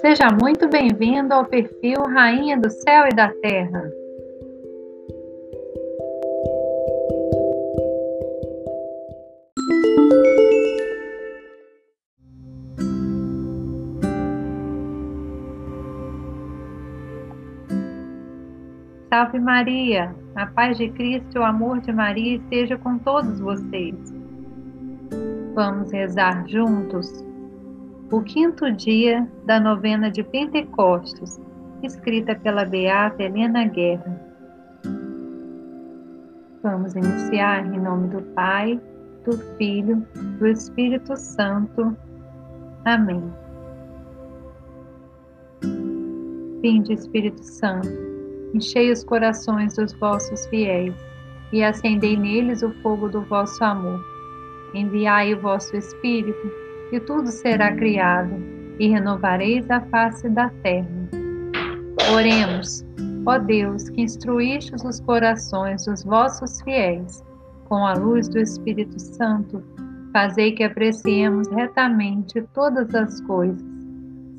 Seja muito bem-vindo ao perfil Rainha do Céu e da Terra. Salve Maria, a paz de Cristo e o amor de Maria esteja com todos vocês. Vamos rezar juntos o quinto dia da novena de Pentecostes, escrita pela Beata Helena Guerra. Vamos iniciar em nome do Pai, do Filho, do Espírito Santo. Amém. Vinde, Espírito Santo, enchei os corações dos vossos fiéis e acendei neles o fogo do vosso amor. Enviai o vosso Espírito e tudo será criado, e renovareis a face da terra. Oremos, ó Deus, que instruístes os corações dos vossos fiéis, com a luz do Espírito Santo, fazei que apreciemos retamente todas as coisas,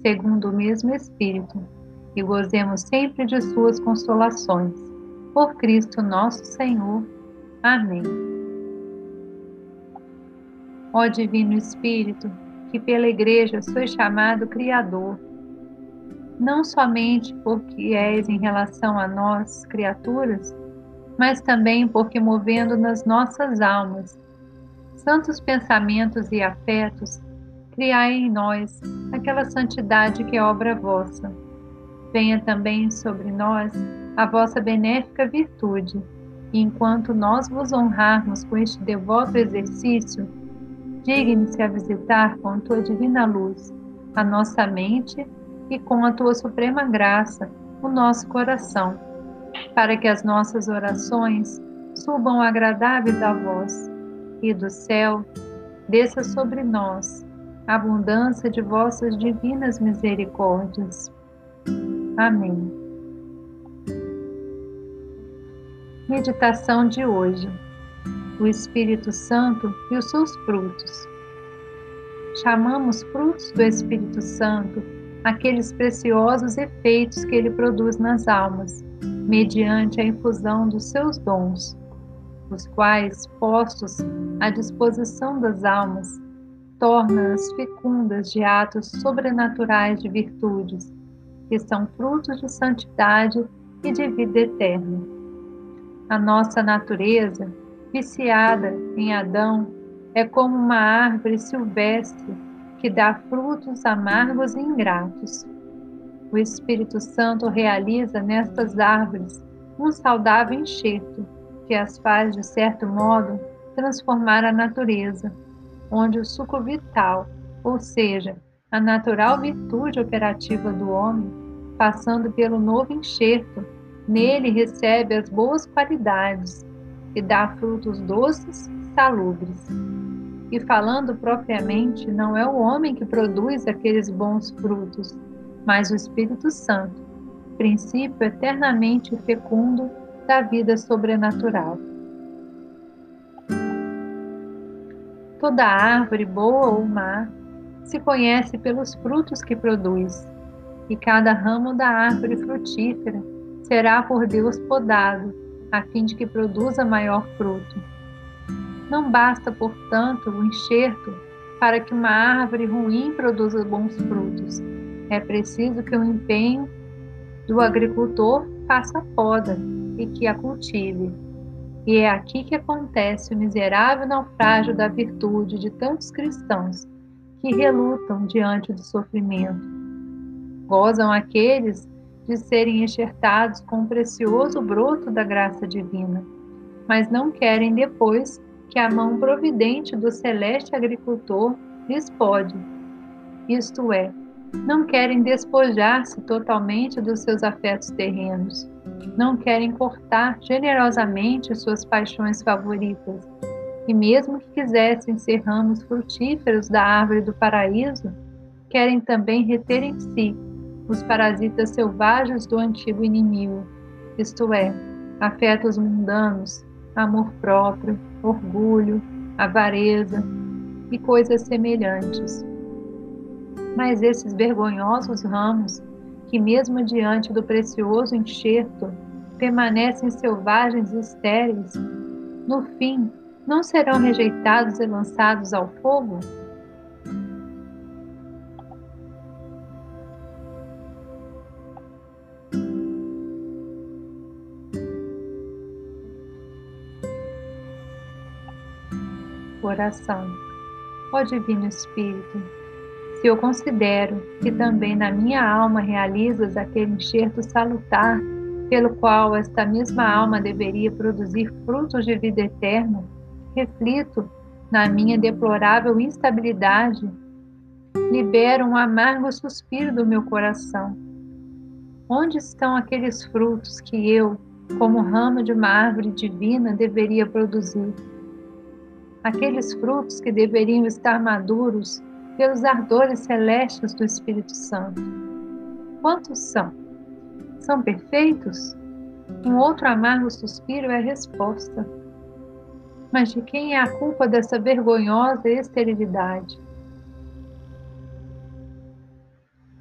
segundo o mesmo Espírito, e gozemos sempre de suas consolações. Por Cristo nosso Senhor. Amém. Ó Divino Espírito, que pela Igreja sois chamado Criador, não somente porque és em relação a nós, criaturas, mas também porque movendo nas nossas almas santos pensamentos e afetos, criai em nós aquela santidade que é obra vossa. Venha também sobre nós a vossa benéfica virtude, e enquanto nós vos honrarmos com este devoto exercício, digne-se a visitar com a tua divina luz a nossa mente e com a tua suprema graça o nosso coração, para que as nossas orações subam agradáveis a vós e do céu desça sobre nós a abundância de vossas divinas misericórdias. Amém. Meditação de hoje o Espírito Santo e os seus frutos. Chamamos frutos do Espírito Santo aqueles preciosos efeitos que ele produz nas almas, mediante a infusão dos seus dons, os quais, postos à disposição das almas, torna-as fecundas de atos sobrenaturais de virtudes, que são frutos de santidade e de vida eterna. A nossa natureza viciada em Adão, é como uma árvore silvestre que dá frutos amargos e ingratos. O Espírito Santo realiza nestas árvores um saudável enxerto que as faz, de certo modo, transformar a natureza, onde o suco vital, ou seja, a natural virtude operativa do homem, passando pelo novo enxerto, nele recebe as boas qualidades e dá frutos doces e salubres. E falando propriamente, não é o homem que produz aqueles bons frutos, mas o Espírito Santo, princípio eternamente fecundo da vida sobrenatural. Toda árvore, boa ou má, se conhece pelos frutos que produz, e cada ramo da árvore frutífera será por Deus podado a fim de que produza maior fruto. Não basta, portanto, o enxerto para que uma árvore ruim produza bons frutos. É preciso que o empenho do agricultor faça a poda e que a cultive. E é aqui que acontece o miserável naufrágio da virtude de tantos cristãos que relutam diante do sofrimento. Gozam aqueles de serem enxertados com o precioso broto da graça divina, mas não querem depois que a mão providente do celeste agricultor lhes pode. Isto é, não querem despojar-se totalmente dos seus afetos terrenos, não querem cortar generosamente suas paixões favoritas, e mesmo que quisessem ser ramos frutíferos da árvore do paraíso, querem também reter em si os parasitas selvagens do antigo inimigo, isto é, afetos mundanos, amor próprio, orgulho, avareza e coisas semelhantes. Mas esses vergonhosos ramos, que mesmo diante do precioso enxerto permanecem selvagens e estéreis, no fim não serão rejeitados e lançados ao fogo? Oração. Ó Divino Espírito, se eu considero que também na minha alma realizas aquele enxerto salutar pelo qual esta mesma alma deveria produzir frutos de vida eterna, reflito na minha deplorável instabilidade, libero um amargo suspiro do meu coração. Onde estão aqueles frutos que eu, como ramo de uma árvore divina, deveria produzir? Aqueles frutos que deveriam estar maduros pelos ardores celestes do Espírito Santo. Quantos são? São perfeitos? Um outro amargo suspiro é a resposta. Mas de quem é a culpa dessa vergonhosa esterilidade?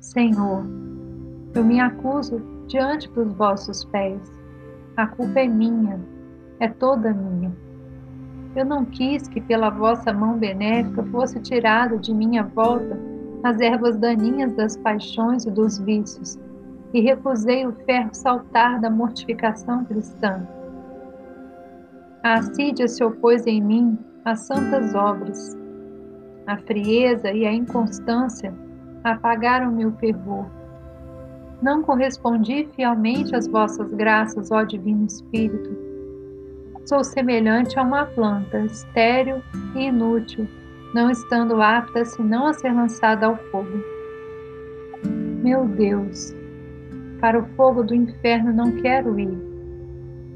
Senhor, eu me acuso diante dos vossos pés. A culpa é minha, é toda minha. Eu não quis que pela vossa mão benéfica fosse tirado de minha volta as ervas daninhas das paixões e dos vícios, e recusei o ferro saltar da mortificação cristã. A assídia se opôs em mim às santas obras. A frieza e a inconstância apagaram meu fervor. Não correspondi fielmente às vossas graças, ó Divino Espírito Sou semelhante a uma planta, estéril e inútil, não estando apta senão a ser lançada ao fogo. Meu Deus, para o fogo do inferno não quero ir.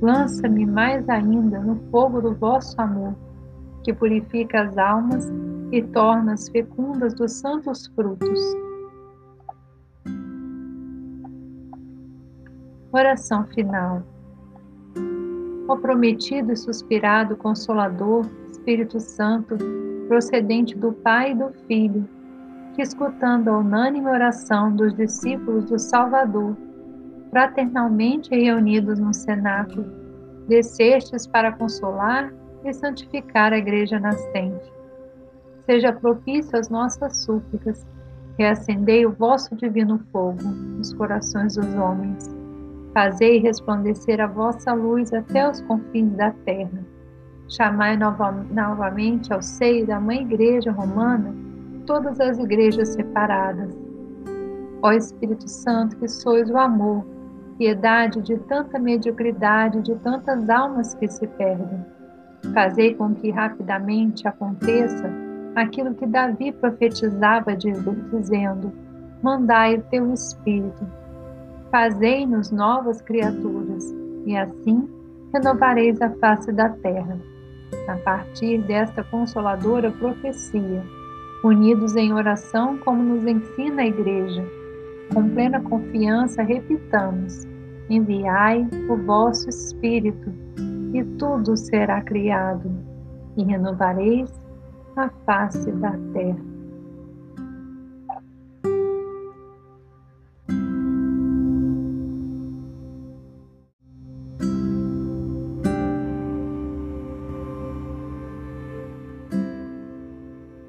Lança-me mais ainda no fogo do vosso amor, que purifica as almas e torna as fecundas dos santos frutos. Oração final ó prometido e suspirado Consolador, Espírito Santo, procedente do Pai e do Filho, que, escutando a unânime oração dos discípulos do Salvador, fraternalmente reunidos no cenáculo, descestes para consolar e santificar a Igreja nascente. Seja propício às nossas súplicas, reacendei o vosso divino fogo nos corações dos homens Fazei resplandecer a vossa luz até os confins da terra. Chamai nova, novamente ao seio da Mãe Igreja Romana todas as igrejas separadas. Ó Espírito Santo, que sois o amor, piedade de tanta mediocridade, de tantas almas que se perdem. Fazei com que rapidamente aconteça aquilo que Davi profetizava, dizendo: Mandai o teu Espírito Fazei-nos novas criaturas, e assim renovareis a face da terra. A partir desta consoladora profecia, unidos em oração, como nos ensina a Igreja, com plena confiança repitamos: Enviai o vosso Espírito, e tudo será criado, e renovareis a face da terra.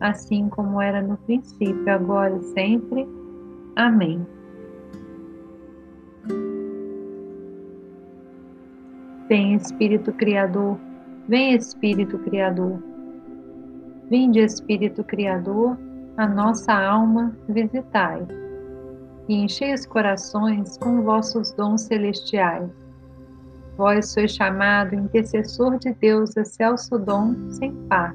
assim como era no princípio, agora e sempre. Amém. Vem Espírito Criador, vem Espírito Criador. Vinde Espírito Criador, a nossa alma visitai, e enchei os corações com vossos dons celestiais. Vós sois chamado intercessor de Deus, excelso dom sem par,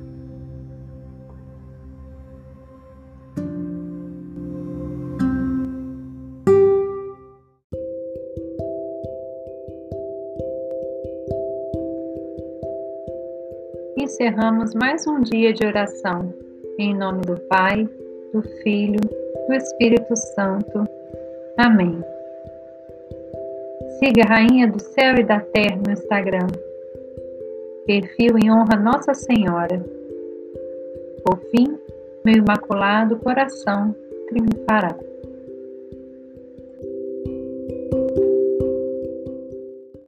Encerramos mais um dia de oração. Em nome do Pai, do Filho, do Espírito Santo. Amém. Siga a Rainha do Céu e da Terra no Instagram. Perfil em honra Nossa Senhora. Por fim, meu imaculado coração triunfará.